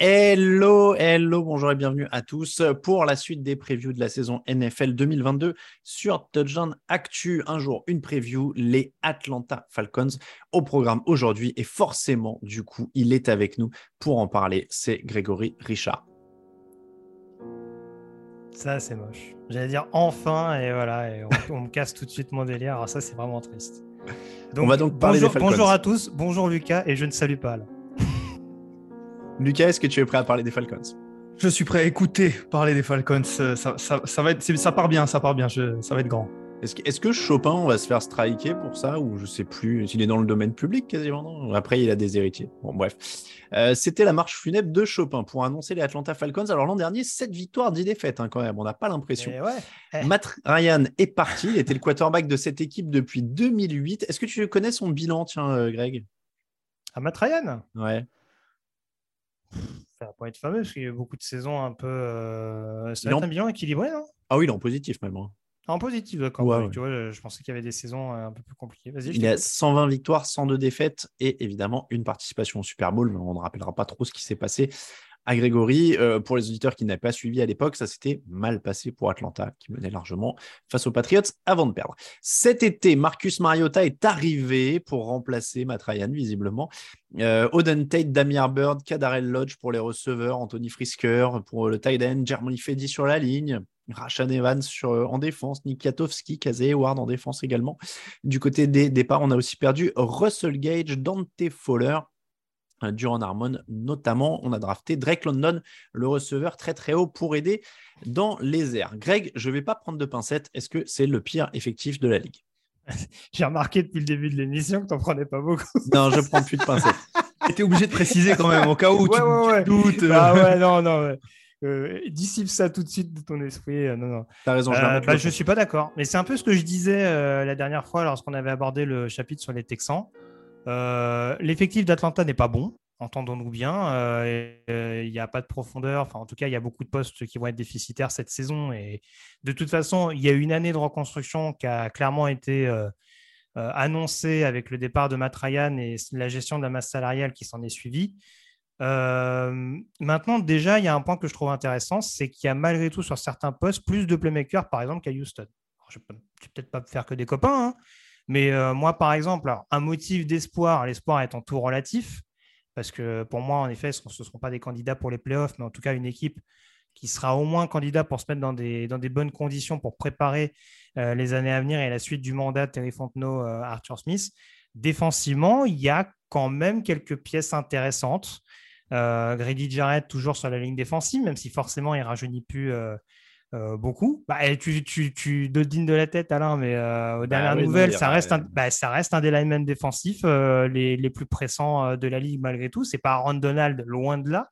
Hello, hello, bonjour et bienvenue à tous pour la suite des previews de la saison NFL 2022 sur Touchdown Actu. Un jour, une preview, les Atlanta Falcons au programme aujourd'hui et forcément, du coup, il est avec nous pour en parler. C'est Grégory Richard. Ça, c'est moche. J'allais dire enfin, et voilà, et on, on me casse tout de suite mon délire. Alors, ça, c'est vraiment triste. On va donc parler bonjour, des Falcons. bonjour à tous, bonjour Lucas, et je ne salue pas là. Lucas, est-ce que tu es prêt à parler des Falcons? Je suis prêt à écouter parler des Falcons. Ça, ça, ça va être, ça part bien, ça part bien. je- ça va être grand. Est-ce que, est-ce que Chopin va se faire striker pour ça ou je sais plus s'il est dans le domaine public quasiment non? Après, il a des héritiers. Bon, bref. Euh, C'était la marche funèbre de Chopin pour annoncer les Atlanta Falcons. Alors l'an dernier, 7 victoires, 10 défaites hein, quand même. On n'a pas l'impression. Ouais. Eh. Matt Ryan est parti. Il était le quarterback de cette équipe depuis 2008. Est-ce que tu connais son bilan, tiens, euh, Greg? À Matt Ryan? Ouais. Ça va pas être fameux, parce qu'il y a eu beaucoup de saisons un peu. Euh... Ça en- un bilan équilibré, non? Ah oui, il est en positif même. hein. En positif, d'accord. Ouais, Ouais. Tu vois, je, pensais qu'il y avait des saisons euh, un peu plus compliquées. Vas-y, Il a t'écoute. 120 victoires, 102 défaites et évidemment une participation au Super Bowl. Mais on ne rappellera pas trop ce qui s'est passé à Grégory. Euh, pour les auditeurs qui n'avaient pas suivi à l'époque, ça s'était mal passé pour Atlanta, qui menait largement face aux Patriots avant de perdre. Cet été, Marcus Mariota est arrivé pour remplacer Matt Ryan, visiblement. Euh, Oden Tate, Damir Bird, Kadarel Lodge pour les receveurs, Anthony Frisker pour le tight end, Jeremy Fedi sur la ligne. Rashan Evans sur, en défense, Nick Katowski, Kazay Howard en défense également. Du côté des départs, on a aussi perdu Russell Gage, Dante Fowler, euh, Duran Harmon notamment. On a drafté Drake London, le receveur très très haut pour aider dans les airs. Greg, je ne vais pas prendre de pincettes. Est-ce que c'est le pire effectif de la ligue? J'ai remarqué depuis le début de l'émission que t'en prenais pas beaucoup. Non, je prends plus de pincettes. T'es obligé de préciser quand même, au cas où Ouais, tu, ouais, tu ouais. doutes. Ah ouais, non, non. Euh, dissipe ça tout de suite de ton esprit. euh, non, non. T'as raison, je Euh, bah, je suis pas d'accord. Mais c'est un peu ce que je disais euh, la dernière fois lorsqu'on avait abordé le chapitre sur les Texans. Euh, L'effectif d'Atlanta n'est pas bon, entendons-nous bien. Il n'y a pas de profondeur. Enfin, en tout cas, il y a beaucoup de postes qui vont être déficitaires cette saison. Et de toute façon, il y a eu une année de reconstruction qui a clairement été annoncée avec le départ de Matt Ryan et la gestion de la masse salariale qui s'en est suivie. Euh, maintenant, déjà, il y a un point que je trouve intéressant, c'est qu'il y a malgré tout sur certains postes plus de playmakers, par exemple, qu'à Houston. Je ne vais peut-être pas faire que des copains, hein, mais euh, moi, par exemple, un motif d'espoir, l'espoir étant tout relatif, parce que pour moi, en effet, ce ne seront pas des candidats pour les playoffs, mais en tout cas une équipe qui sera au moins candidat pour se mettre dans des, bonnes conditions pour préparer euh, les années à venir et la suite du mandat de Terry Fontenot, Arthur Smith. Défensivement, il y a quand même quelques pièces intéressantes. Euh, Grady Jarrett toujours sur la ligne défensive, même si forcément il ne rajeunit plus euh, euh, beaucoup. Bah, et tu, tu, tu dodines de la tête, Alain, mais euh, aux dernières oui, non, nouvelles, ça, reste un, bah, ça reste un des linemen défensifs les, les plus pressants de la ligue malgré tout. C'est pas Aaron Donald, loin de là,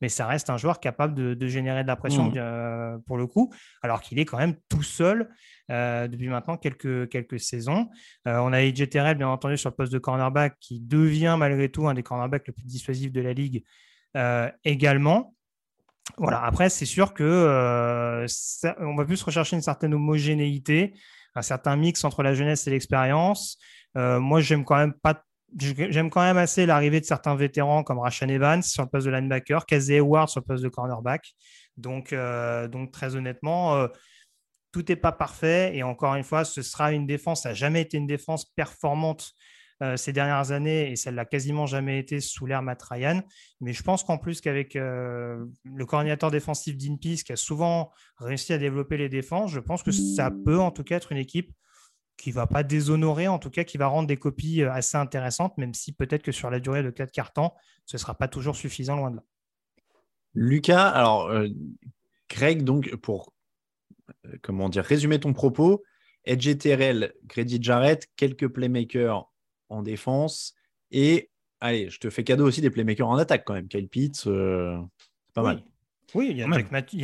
mais ça reste un joueur capable de, de générer de la pression Mhm. euh, pour le coup, alors qu'il est quand même tout seul euh, depuis maintenant quelques, quelques saisons. Euh, on a AJ Terrell, bien entendu, sur le poste de cornerback, qui devient malgré tout un des cornerbacks le plus dissuasif de la ligue également. Voilà, après, c'est sûr que ça- on va plus rechercher une certaine homogénéité, un certain mix entre la jeunesse et l'expérience. Euh, moi, j'aime quand même pas j'aime quand même assez l'arrivée de certains vétérans comme Rashan Evans sur le poste de linebacker, Casey Ward sur le poste de cornerback. Donc, euh, donc très honnêtement, euh, tout n'est pas parfait. Et encore une fois, ce sera une défense. Ça n'a jamais été une défense performante euh, ces dernières années et ça l'a quasiment jamais été sous l'ère Matt Ryan. Mais je pense qu'en plus qu'avec le coordinateur défensif Dean Pease qui a souvent réussi à développer les défenses, je pense que ça peut en tout cas être une équipe qui va pas déshonorer, en tout cas qui va rendre des copies euh, assez intéressantes, même si peut-être que sur la durée de 4 cartons, ce ne sera pas toujours suffisant loin de là. Lucas, alors euh, Greg, donc pour euh, comment dire, résumer ton propos, Edge TRL, Grady Jarrett, quelques playmakers en défense et allez, je te fais cadeau aussi des playmakers en attaque quand même. Kyle Pitts, c'est pas mal. Oui, il y,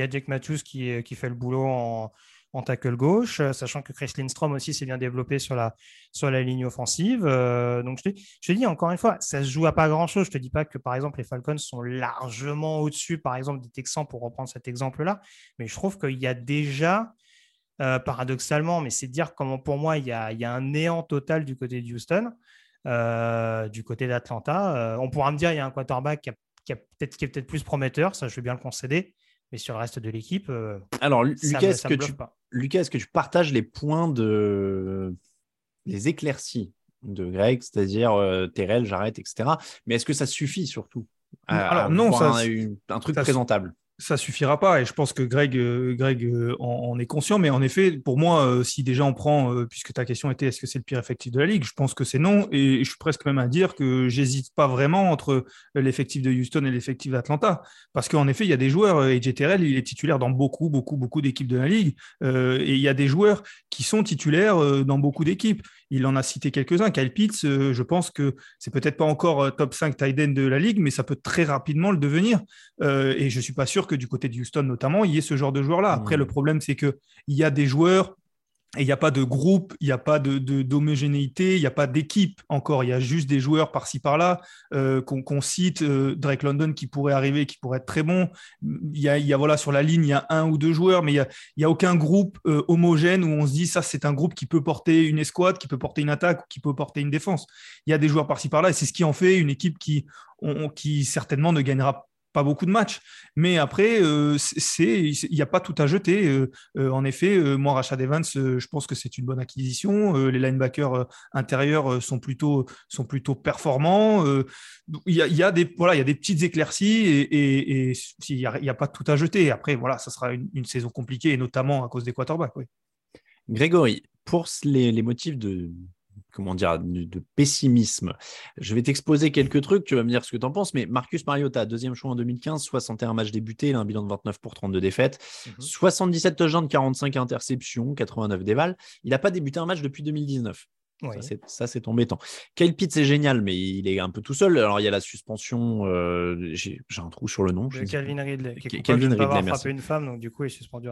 a Jack Matthews qui, qui fait le boulot en, en tackle gauche, euh, sachant que Chris Lindstrom aussi s'est bien développé sur la, sur la ligne offensive. Euh, donc, je te, je dis encore une fois, ça se joue à pas grand-chose. Je ne te dis pas que, par exemple, les Falcons sont largement au-dessus, par exemple, des Texans, pour reprendre cet exemple-là. Mais je trouve qu'il y a déjà, euh, paradoxalement, mais c'est dire comment, pour moi, il y, a, il y, a, un néant total du côté de Houston, du côté d'Atlanta. on pourra me dire, il y a un quarterback qui, qui, peut-être, qui est peut-être plus prometteur, ça, je vais bien le concéder. Mais sur le reste de l'équipe, alors Lucas, est-ce que tu pas. Lucas, est-ce que tu partages les points de les éclaircies de Greg, c'est-à-dire euh, Terrell, j'arrête, etc. Mais est-ce que ça suffit surtout Alors non, ça, un, un truc présentable? Ça suffira pas. Et je pense que Greg, euh, Greg euh, en, est conscient. Mais en effet, pour moi, euh, si déjà on prend, puisque ta question était est-ce que c'est le pire effectif de la ligue, je pense que c'est non. Et je suis presque même à dire que j'hésite pas vraiment entre l'effectif de Houston et l'effectif d'Atlanta. Parce qu'en effet, il y a des joueurs, et JTRL, il est titulaire dans beaucoup, beaucoup, beaucoup d'équipes de la ligue. et il y a des joueurs qui sont titulaires dans beaucoup d'équipes. Il en a cité quelques-uns. Kyle Pitts, je pense que c'est peut-être pas encore top 5 tight end de la ligue, mais ça peut très rapidement le devenir. et je suis pas sûr que du côté de Houston notamment, il y ait ce genre de joueurs-là. Après, le problème, c'est qu'il y a des joueurs et il n'y a pas de groupe, il n'y a pas d'homogénéité, de, il n'y a pas d'équipe encore. Il y a juste des joueurs par-ci par-là euh, qu'on cite. Euh, Drake London qui pourrait arriver, qui pourrait être très bon. Il y a, voilà, sur la ligne, il y a un ou deux joueurs, mais il n'y a, a, aucun groupe euh, homogène où on se dit ça, c'est un groupe qui peut porter une escouade, qui peut porter une attaque qui peut porter une défense. Il y a des joueurs par-ci par-là et c'est ce qui en fait une équipe qui, qui certainement ne gagnera pas beaucoup de matchs. Mais après, euh, il n'y a pas tout à jeter. Euh, euh, en effet, moi, Rashad Evans, je pense que c'est une bonne acquisition. les linebackers intérieurs sont plutôt, sont plutôt performants. Il y, a, des, voilà, il y a des petites éclaircies et il n'y a, pas tout à jeter. Après, voilà, ça sera une, saison compliquée, et notamment à cause des quarterbacks. Oui. Grégory, pour les motifs de, comment dire, de, pessimisme. Je vais t'exposer quelques trucs, tu vas me dire ce que tu en penses, mais Marcus Mariota, deuxième choix en 2015, 61 matchs débutés, il a un bilan de 29 pour 32 défaites, 77 touchdowns, 45 interceptions, 89 dévals. Il n'a pas débuté un match depuis 2019. Ça, c'est embêtant. Kyle Pitts, c'est génial, mais il est un peu tout seul. Alors, il y a la suspension. Euh, j'ai un trou sur le nom. Calvin Ridley. Qui est Calvin Ridley, avoir frappé une femme, donc du coup, il est suspendu.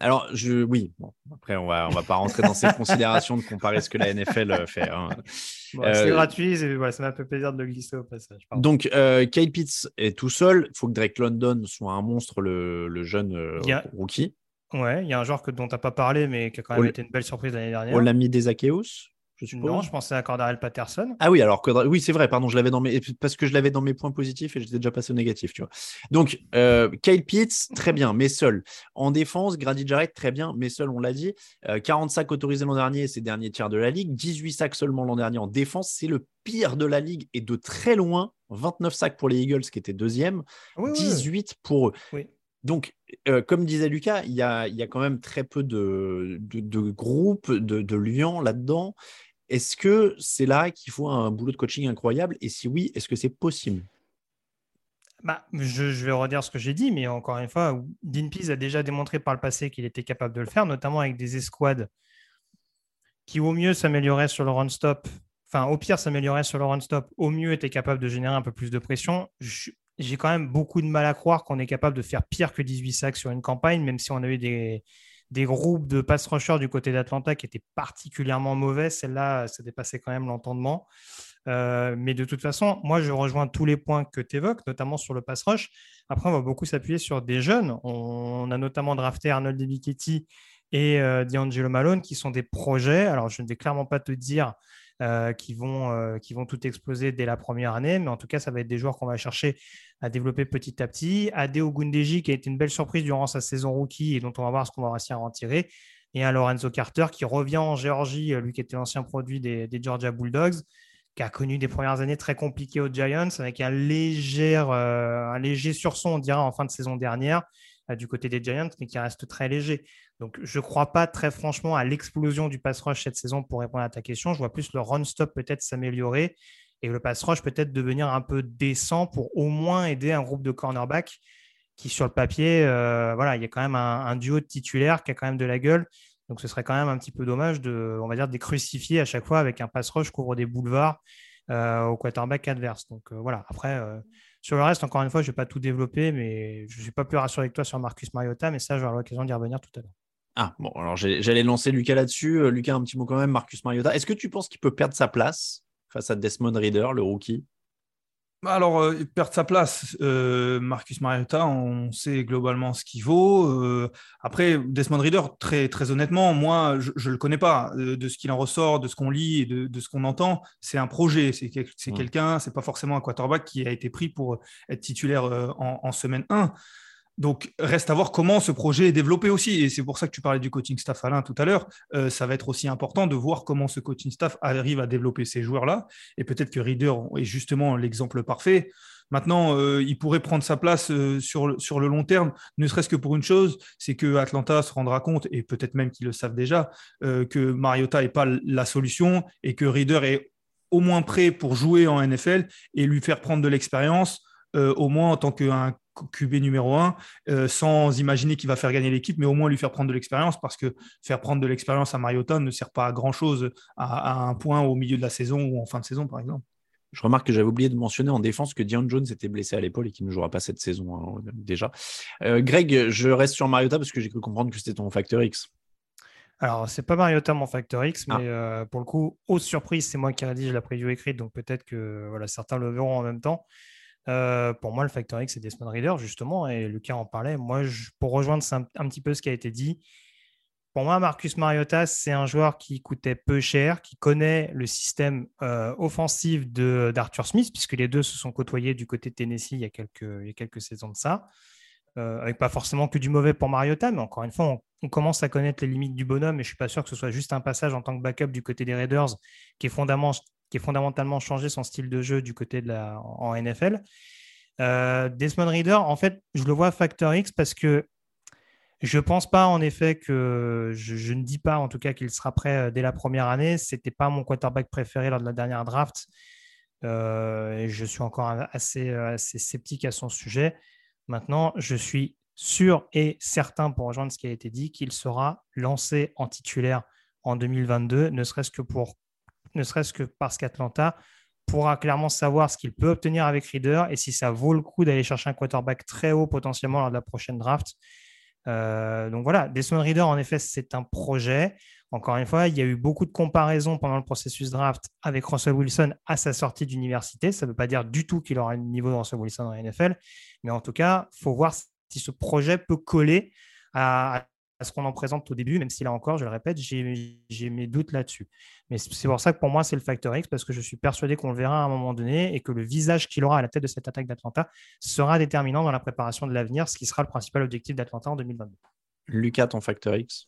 Alors, je, oui, bon, après, on va, on va pas rentrer dans ces considérations de comparer ce que la NFL euh, fait. Hein. c'est euh, gratuit, ça m'a fait plaisir de le glisser au passage. Donc, euh, Kyle Pitts est tout seul. Il faut que Drake London soit un monstre, le, le jeune rookie. Ouais, il y a un joueur que, dont tu n'as pas parlé, mais qui a quand même été une belle surprise l'année dernière. Olami Desakeos je Non, je pensais à Cordarel Patterson. Ah oui, alors oui, c'est vrai, pardon, je l'avais dans mes parce que je l'avais dans mes points positifs et j'étais déjà passé au négatif, tu vois. Donc euh, Kyle Pitts, très bien, mais seul. En défense, Grady Jarrett, très bien, mais seul, on l'a dit. 40 euh, sacs autorisés l'an dernier, c'est dernier tiers de la ligue. 18 sacs seulement l'an dernier en défense, c'est le pire de la ligue et de très loin. 29 sacs pour les Eagles qui étaient deuxième, 18 pour eux. Donc, euh, comme disait Lucas, il y, a, quand même très peu de, groupes, de, de liens là-dedans. Est-ce que c'est là qu'il faut un boulot de coaching incroyable? Et si oui, est-ce que c'est possible? Bah, je, vais redire ce que j'ai dit, mais encore une fois, Dean Pease a déjà démontré par le passé qu'il était capable de le faire, notamment avec des escouades qui, au mieux, s'amélioraient sur le run-stop. Enfin, au pire, s'amélioraient sur le run-stop. Au mieux, étaient capables de générer un peu plus de pression. J'ai quand même beaucoup de mal à croire qu'on est capable de faire pire que 18 sacs sur une campagne, même si on a eu des, groupes de pass rushers du côté d'Atlanta qui étaient particulièrement mauvais. Celle-là, ça dépassait quand même l'entendement. Euh, mais de toute façon, moi, je rejoins tous les points que tu évoques, notamment sur le pass rush. Après, on va beaucoup s'appuyer sur des jeunes. On, a notamment drafté Arnold DeBicchetti et euh, D'Angelo Malone, qui sont des projets. Alors, je ne vais clairement pas te dire qui, vont, qui vont tout exploser dès la première année. Mais en tout cas, ça va être des joueurs qu'on va chercher à développer petit à petit. Adeo Gundeji, qui a été une belle surprise durant sa saison rookie et dont on va voir ce qu'on va réussir à en tirer. Et un Lorenzo Carter qui revient en Géorgie, lui qui était l'ancien produit des, des Georgia Bulldogs qui a connu des premières années très compliquées aux Giants, avec un léger, euh, un léger sursaut, on dirait, en fin de saison dernière, euh, du côté des Giants, mais qui reste très léger. Donc, je ne crois pas très franchement à l'explosion du pass rush cette saison pour répondre à ta question. Je vois plus le run-stop peut-être s'améliorer et le pass rush peut-être devenir un peu décent pour au moins aider un groupe de cornerbacks qui, sur le papier, euh, voilà, il y a quand même un, duo de titulaires qui a quand même de la gueule. Donc ce serait quand même un petit peu dommage de, on va dire, de crucifier à chaque fois avec un pass rush couvre des boulevards euh, au quarterback adverse. Donc euh, voilà, après, sur le reste, encore une fois, je ne vais pas tout développer, mais je ne suis pas plus rassuré que toi sur Marcus Mariota, mais ça, j'aurai l'occasion d'y revenir tout à l'heure. Ah, bon, alors j'allais lancer Lucas là-dessus. Lucas, un petit mot quand même, Marcus Mariota. Est-ce que tu penses qu'il peut perdre sa place face à Desmond Reader, le rookie? Bah, alors, euh, perdre sa place, euh, Marcus Mariota, on sait globalement ce qu'il vaut. Euh, après, Desmond Reader, très, très honnêtement, moi, je ne le connais pas. de ce qu'il en ressort, de ce qu'on lit et de, ce qu'on entend, c'est un projet. C'est mmh. quelqu'un, c'est pas forcément un quarterback qui a été pris pour être titulaire en, en, semaine 1. Donc, reste à voir comment ce projet est développé aussi. Et c'est pour ça que tu parlais du coaching staff Alain tout à l'heure. Euh, ça va être aussi important de voir comment ce coaching staff arrive à développer ces joueurs-là. Et peut-être que Reader est justement l'exemple parfait. Maintenant, euh, il pourrait prendre sa place euh, sur, le long terme, ne serait-ce que pour une chose, c'est que Atlanta se rendra compte, et peut-être même qu'ils le savent déjà, que Mariota n'est pas la solution et que Reader est au moins prêt pour jouer en NFL et lui faire prendre de l'expérience, au moins en tant qu'un QB numéro 1 euh, sans imaginer qu'il va faire gagner l'équipe, mais au moins lui faire prendre de l'expérience parce que faire prendre de l'expérience à Mariota ne sert pas à grand chose à, un point au milieu de la saison ou en fin de saison, par exemple. Je remarque que j'avais oublié de mentionner en défense que Dion Jones était blessé à l'épaule et qu'il ne jouera pas cette saison hein, déjà. Euh, Greg, je reste sur Mariota parce que j'ai cru comprendre que c'était ton facteur X. Alors, c'est pas Mariota mon facteur X, mais ah. euh, pour le coup, haute surprise, c'est moi qui rédige la preview écrite, donc peut-être que voilà, certains le verront en même temps. Euh, pour moi, le facteur X, c'est Desmond Reader, justement, et Lucas en parlait. Moi, pour rejoindre un, petit peu ce qui a été dit, pour moi, Marcus Mariota, c'est un joueur qui coûtait peu cher, qui connaît le système euh, offensif d'Arthur Smith, puisque les deux se sont côtoyés du côté de Tennessee il y a quelques, saisons de ça. Euh, avec pas forcément que du mauvais pour Mariota, mais encore une fois, on, commence à connaître les limites du bonhomme, et je suis pas sûr que ce soit juste un passage en tant que backup du côté des Raiders qui est, fondamentalement, qui est fondamentalement changé son style de jeu du côté de la, en NFL. Euh, Desmond Reader, en fait, je le vois facteur X parce que je pense pas en effet que je, ne dis pas en tout cas qu'il sera prêt euh, dès la première année. Ce n'était pas mon quarterback préféré lors de la dernière draft. Euh, et je suis encore assez, assez sceptique à son sujet. Maintenant, je suis sûr et certain, pour rejoindre ce qui a été dit, qu'il sera lancé en titulaire en 2022, ne serait-ce que pour ne serait-ce que parce qu'Atlanta pourra clairement savoir ce qu'il peut obtenir avec Reader et si ça vaut le coup d'aller chercher un quarterback très haut potentiellement lors de la prochaine draft. Euh, donc voilà, Desmond Reader, en effet, c'est un projet. Encore une fois, il y a eu beaucoup de comparaisons pendant le processus draft avec Russell Wilson à sa sortie d'université. Ça ne veut pas dire du tout qu'il aura le niveau de Russell Wilson dans NFL, mais en tout cas, il faut voir si ce projet peut coller à, ce qu'on en présente au début, même si là encore, je le répète, j'ai mes doutes là-dessus. Mais c'est pour ça que pour moi, c'est le facteur X, parce que je suis persuadé qu'on le verra à un moment donné et que le visage qu'il aura à la tête de cette attaque d'Atlanta sera déterminant dans la préparation de l'avenir, ce qui sera le principal objectif d'Atlanta en 2022. Lucas, ton facteur X?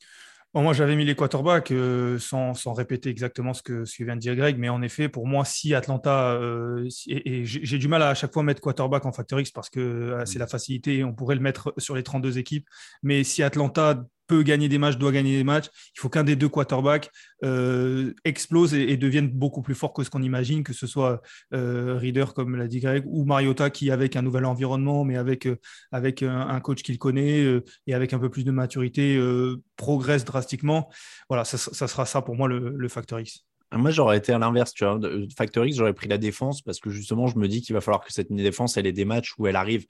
Moi, j'avais mis les quarterbacks euh, sans, répéter exactement ce que, ce que vient de dire Greg, mais en effet, pour moi, si Atlanta, euh, et, j'ai du mal à, à chaque fois mettre quarterback en facteur X parce que euh, c'est la facilité, on pourrait le mettre sur les 32 équipes, mais si Atlanta peut gagner des matchs, doit gagner des matchs. Il faut qu'un des deux quarterbacks euh, explose et, devienne beaucoup plus fort que ce qu'on imagine, que ce soit euh, Reader, comme l'a dit Greg, ou Mariota, qui, avec un nouvel environnement, mais avec, euh, avec un, coach qu'il connaît et avec un peu plus de maturité, progresse drastiquement. Voilà, ça, sera ça pour moi le, facteur X. Moi, j'aurais été à l'inverse, tu vois. Factor X, j'aurais pris la défense parce que justement, je me dis qu'il va falloir que cette défense, elle ait des matchs où elle arrive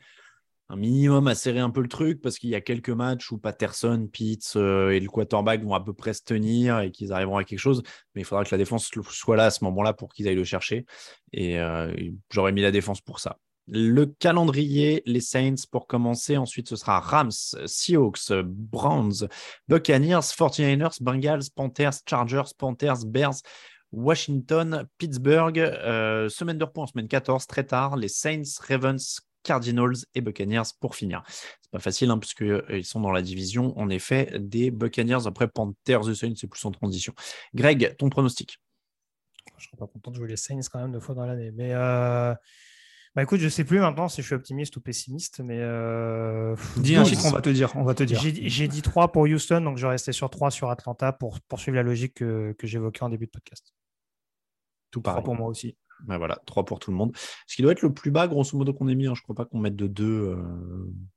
un minimum à serrer un peu le truc parce qu'il y a quelques matchs où Patterson, Pitts euh, et le quarterback vont à peu près se tenir et qu'ils arriveront à quelque chose. Mais il faudra que la défense soit là à ce moment-là pour qu'ils aillent le chercher. Et euh, j'aurais mis la défense pour ça. Le calendrier, les Saints pour commencer. Ensuite, ce sera Rams, Seahawks, Browns, Buccaneers, 49ers, Bengals, Panthers, Chargers, Panthers, Bears, Washington, Pittsburgh. Euh, semaine de repos en semaine 14, très tard. Les Saints, Ravens, Cardinals et Buccaneers pour finir. C'est pas facile hein, puisque euh, ils sont dans la division en effet des Buccaneers. Après Panthers et Saints, c'est plus en transition. Greg, ton pronostic Je serais pas content de jouer les Saints quand même deux fois dans l'année, mais euh, bah écoute, je sais plus maintenant si je suis optimiste ou pessimiste, mais euh, dis un chiffre, on va te dire, on va te dire. J'ai dit 3 pour Houston, donc je vais rester sur 3 sur Atlanta pour poursuivre la logique que, que j'évoquais en début de podcast. Tout pareil. pour moi aussi. Ben voilà, 3 pour tout le monde. Ce qui doit être le plus bas, grosso modo, qu'on ait mis. Hein. Je ne crois pas qu'on mette de 2. Euh,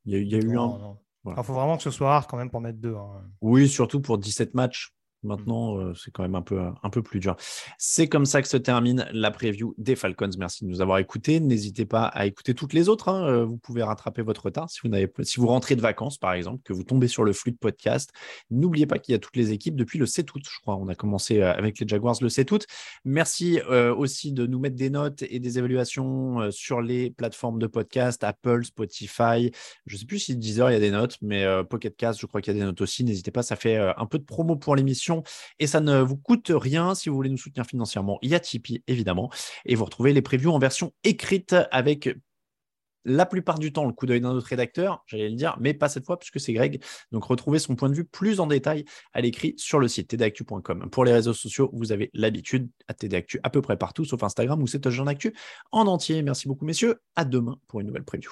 il y, a eu un. Il faut vraiment que ce soit hard quand même pour mettre 2. Hein. Oui, surtout pour 17 matchs. Maintenant, euh, c'est quand même un peu, un peu plus dur. C'est comme ça que se termine la preview des Falcons. Merci de nous avoir écoutés. N'hésitez pas à écouter toutes les autres. Hein. Euh, vous pouvez rattraper votre retard si vous, si vous rentrez de vacances, par exemple, que vous tombez sur le flux de podcast. N'oubliez pas qu'il y a toutes les équipes depuis le 7 août, je crois. On a commencé euh, avec les Jaguars le 7 août. Merci aussi de nous mettre des notes et des évaluations sur les plateformes de podcast, Apple, Spotify. Je ne sais plus si Deezer, il y a des notes, mais Pocket Cast, je crois qu'il y a des notes aussi. N'hésitez pas, ça fait un peu de promo pour l'émission et ça ne vous coûte rien si vous voulez nous soutenir financièrement. Il y a Tipeee, évidemment. Et vous retrouvez les previews en version écrite avec la plupart du temps le coup d'œil d'un autre rédacteur, j'allais le dire, mais pas cette fois puisque c'est Greg. Donc retrouvez son point de vue plus en détail à l'écrit sur le site tdactu.com. Pour les réseaux sociaux, vous avez l'habitude à tdactu à peu près partout, sauf Instagram où c'est Touchdown Actu en entier. Merci beaucoup messieurs. À demain pour une nouvelle preview.